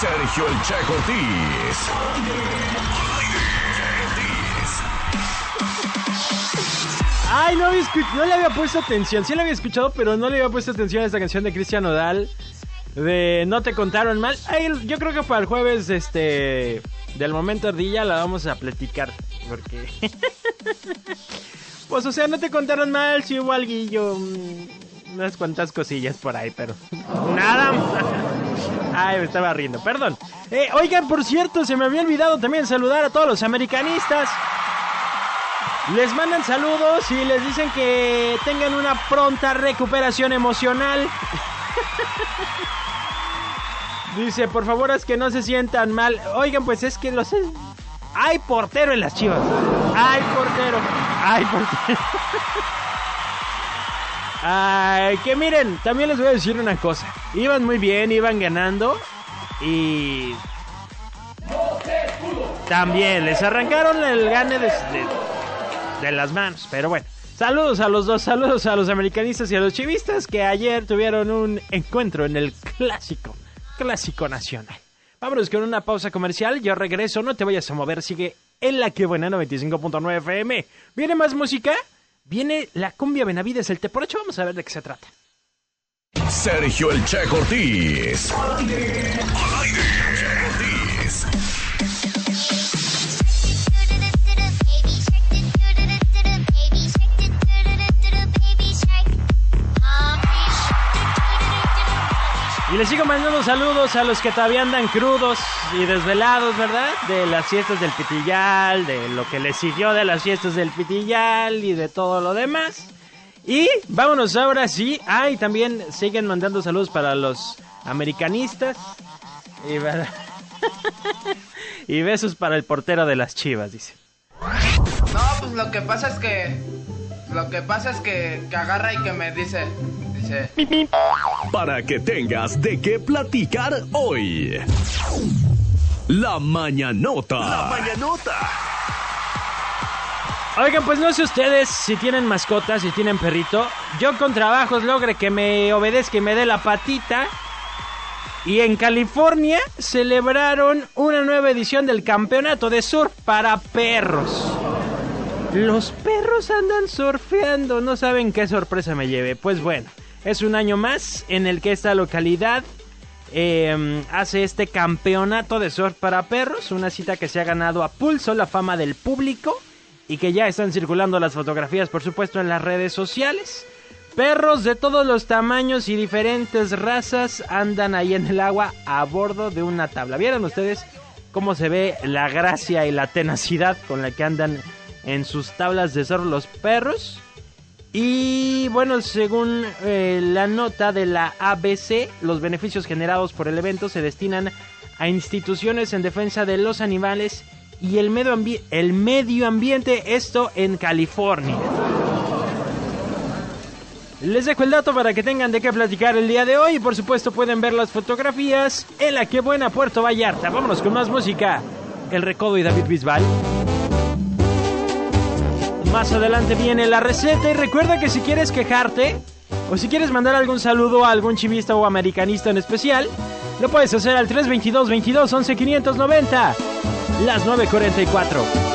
Sergio El Che Cortés. Ay, no, le había puesto atención. Sí le había escuchado, pero no le había puesto atención a esta canción de Cristian Odal. De No te contaron mal. Ay, yo creo que para el jueves, este. Del momento ardilla la vamos a platicar. Porque. pues, o sea, no te contaron mal. Si hubo alguillo. Unas cuantas cosillas por ahí, pero. Nada. Ay, me estaba riendo, perdón. Eh, oigan, por cierto, se me había olvidado también saludar a todos los americanistas. Les mandan saludos y les dicen que tengan una pronta recuperación emocional. Dice, por favor, es que no se sientan mal. Oigan, pues es que los... Hay portero en las chivas. Hay portero. Hay portero. Ay, que miren, también les voy a decir una cosa. Iban muy bien, iban ganando y... También les arrancaron el gane de, de- de las manos, pero bueno. Saludos a los dos, saludos a los americanistas y a los chivistas que ayer tuvieron un encuentro en el clásico, clásico nacional. Vámonos con una pausa comercial, yo regreso, no te vayas a mover, sigue en la que buena 95.9 FM. ¿Viene más música? Viene la cumbia Benavides, el te por ocho, vamos a ver de qué se trata. Sergio El Che Cortés. Al aire. Al aire. Y les sigo mandando saludos a los que todavía andan crudos y desvelados, ¿verdad? De las fiestas del Pitillal, de lo que les siguió de las fiestas del Pitillal y de todo lo demás. Y vámonos ahora sí. Ah, y también siguen mandando saludos para los americanistas. Y, y besos para el portero de las chivas, dice. No, pues lo que pasa es que. Lo que pasa es que, que agarra y que me dice. Dice. Para que tengas de qué platicar hoy. La mañanota. La mañanota. Oigan, pues no sé ustedes si tienen mascotas, si tienen perrito. Yo con trabajos logre que me obedezca y me dé la patita. Y en California celebraron una nueva edición del campeonato de surf para perros. Los perros andan surfeando, no saben qué sorpresa me lleve. Pues bueno, es un año más en el que esta localidad eh, hace este campeonato de surf para perros, una cita que se ha ganado a pulso la fama del público y que ya están circulando las fotografías, por supuesto, en las redes sociales. Perros de todos los tamaños y diferentes razas andan ahí en el agua a bordo de una tabla. ¿Vieron ustedes cómo se ve la gracia y la tenacidad con la que andan en sus tablas de surf los perros? Y bueno, según eh, la nota de la ABC, los beneficios generados por el evento se destinan a instituciones en defensa de los animales y el medio, el medio ambiente, esto en California. Les dejo el dato para que tengan de qué platicar el día de hoy y por supuesto pueden ver las fotografías en la que buena Puerto Vallarta. Vámonos con más música. El Recodo y David Bisbal. Más adelante viene la receta y recuerda que si quieres quejarte o si quieres mandar algún saludo a algún chivista o americanista en especial, lo puedes hacer al 322 22 11 590. Las 944.